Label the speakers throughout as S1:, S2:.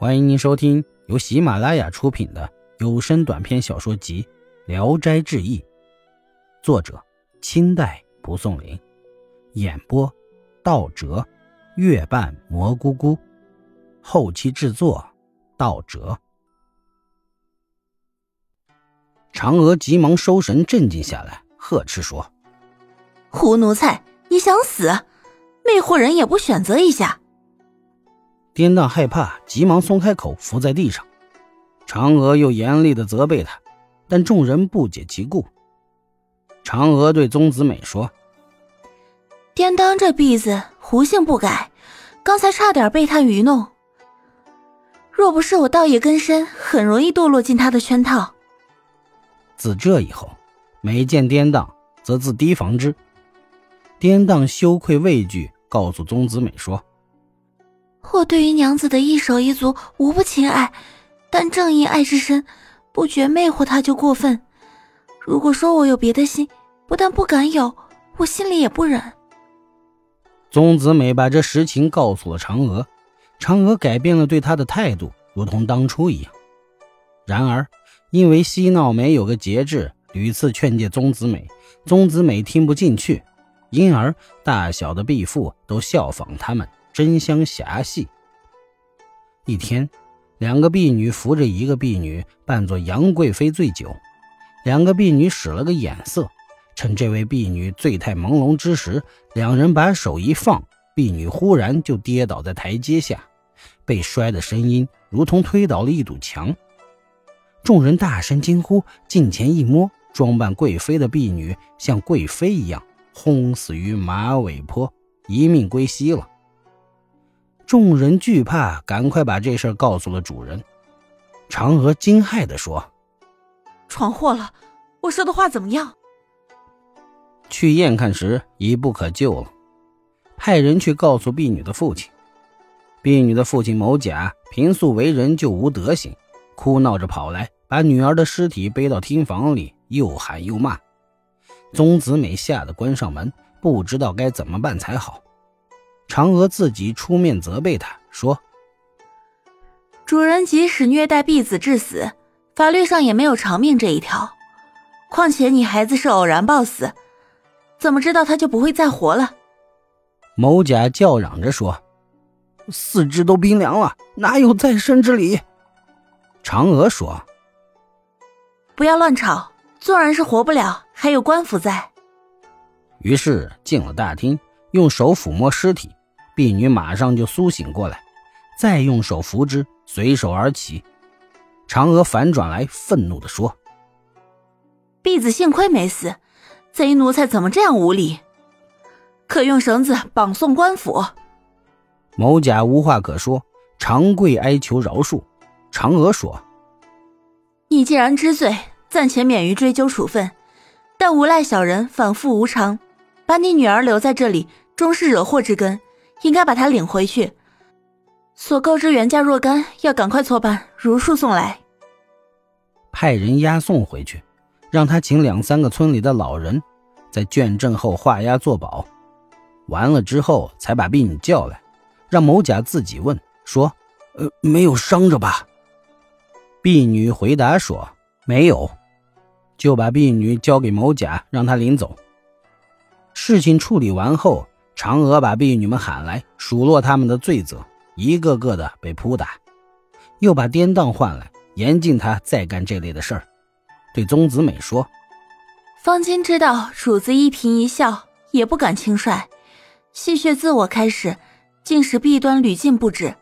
S1: 欢迎您收听由喜马拉雅出品的有声短篇小说集《聊斋志异》，作者清代蒲松龄，演播道哲、月半蘑菇菇，后期制作道哲。嫦娥急忙收神，镇静下来，呵斥说：“
S2: 胡奴才，你想死？魅惑人也不选择一下？”
S1: 颠荡害怕，急忙松开口，伏在地上。嫦娥又严厉的责备他，但众人不解其故。嫦娥对宗子美说：“
S2: 颠当这婢子胡性不改，刚才差点被他愚弄。若不是我道业根深，很容易堕落进他的圈套。”
S1: 自这以后，每见颠当，则自提防之。颠当羞愧畏惧，告诉宗子美说。
S2: 我对于娘子的一手一足无不亲爱，但正因爱之深，不觉魅惑她就过分。如果说我有别的心，不但不敢有，我心里也不忍。
S1: 宗子美把这实情告诉了嫦娥，嫦娥改变了对她的态度，如同当初一样。然而，因为嬉闹没有个节制，屡次劝诫宗子美，宗子美听不进去，因而大小的婢妇都效仿他们。真香侠戏。一天，两个婢女扶着一个婢女，扮作杨贵妃醉酒。两个婢女使了个眼色，趁这位婢女醉态朦胧之时，两人把手一放，婢女忽然就跌倒在台阶下，被摔的声音如同推倒了一堵墙。众人大声惊呼，近前一摸，装扮贵妃的婢女像贵妃一样，轰死于马尾坡，一命归西了。众人惧怕，赶快把这事告诉了主人。嫦娥惊骇地说：“
S2: 闯祸了！我说的话怎么样？”
S1: 去验看时，已不可救了。派人去告诉婢女的父亲。婢女的父亲某甲平素为人就无德行，哭闹着跑来，把女儿的尸体背到厅房里，又喊又骂。宗子美吓得关上门，不知道该怎么办才好。嫦娥自己出面责备他说：“
S2: 主人即使虐待婢子致死，法律上也没有偿命这一条。况且你孩子是偶然暴死，怎么知道他就不会再活了？”
S1: 某甲叫嚷着说：“四肢都冰凉了，哪有再生之理？”嫦娥说：“
S2: 不要乱吵，纵然是活不了，还有官府在。”
S1: 于是进了大厅，用手抚摸尸体。婢女马上就苏醒过来，再用手扶之，随手而起。嫦娥反转来，愤怒地说：“
S2: 婢子幸亏没死，贼奴才怎么这样无礼？可用绳子绑送官府。”
S1: 某甲无话可说，长跪哀求饶恕。嫦娥说：“
S2: 你既然知罪，暂且免于追究处分，但无赖小人反复无常，把你女儿留在这里，终是惹祸之根。”应该把他领回去。所购之原价若干，要赶快错办，如数送来。
S1: 派人押送回去，让他请两三个村里的老人，在卷证后画押作保。完了之后，才把婢女叫来，让某甲自己问说：“呃，没有伤着吧？”婢女回答说：“没有。”就把婢女交给某甲，让他领走。事情处理完后。嫦娥把婢女们喊来，数落他们的罪责，一个个的被扑打，又把颠当唤来，严禁他再干这类的事儿。对宗子美说：“
S2: 方今知道主子一颦一笑，也不敢轻率。戏谑自我开始，竟使弊端屡禁不止。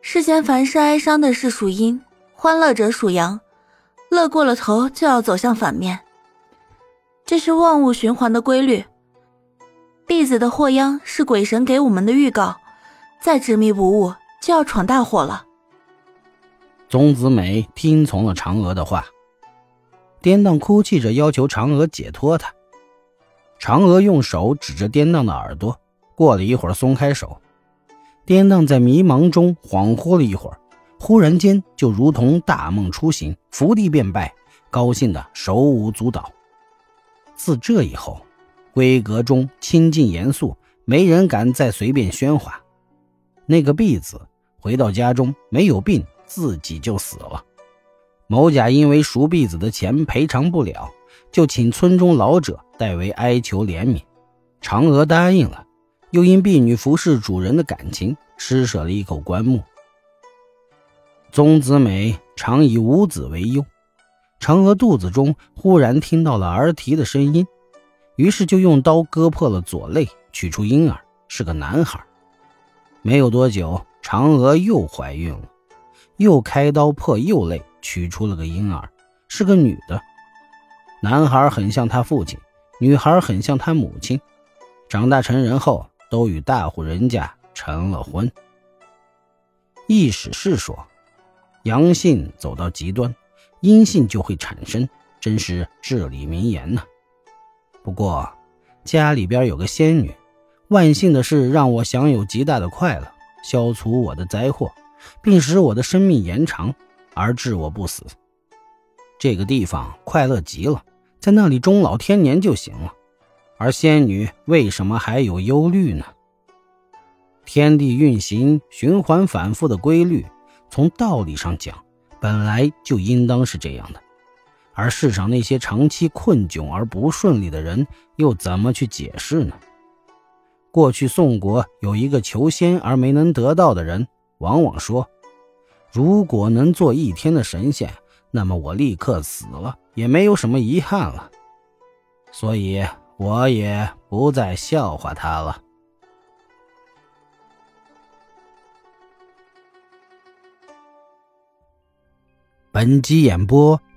S2: 世间凡是哀伤的事属阴，欢乐者属阳，乐过了头就要走向反面，这是万物循环的规律。”婢子的祸殃是鬼神给我们的预告，再执迷不悟就要闯大祸了。
S1: 宗子美听从了嫦娥的话，颠荡哭泣着要求嫦娥解脱他。嫦娥用手指着颠荡的耳朵，过了一会儿松开手。颠荡在迷茫中恍惚了一会儿，忽然间就如同大梦初醒，伏地便拜，高兴的手舞足蹈。自这以后。闺阁中清静严肃，没人敢再随便喧哗。那个婢子回到家中没有病，自己就死了。某甲因为赎婢子的钱赔偿不了，就请村中老者代为哀求怜悯。嫦娥答应了，又因婢女服侍主人的感情，施舍了一口棺木。宗子美常以无子为忧，嫦娥肚子中忽然听到了儿啼的声音，于是就用刀割破了左肋，取出婴儿，是个男孩。没有多久，嫦娥又怀孕了，又开刀破右肋，取出了个婴儿，是个女的。男孩很像他父亲，女孩很像他母亲。长大成人后，都与大户人家成了婚。易史是说。阳性走到极端，阴性就会产生，真是至理名言呐。不过家里边有个仙女，万幸的是让我享有极大的快乐，消除我的灾祸，并使我的生命延长，而致我不死。这个地方快乐极了，在那里终老天年就行了。而仙女为什么还有忧虑呢？天地运行循环反复的规律。从道理上讲，本来就应当是这样的，而世上那些长期困窘而不顺利的人，又怎么去解释呢？过去宋国有一个求仙而没能得到的人，往往说：“如果能做一天的神仙，那么我立刻死了也没有什么遗憾了。”所以我也不再笑话他了。本集演播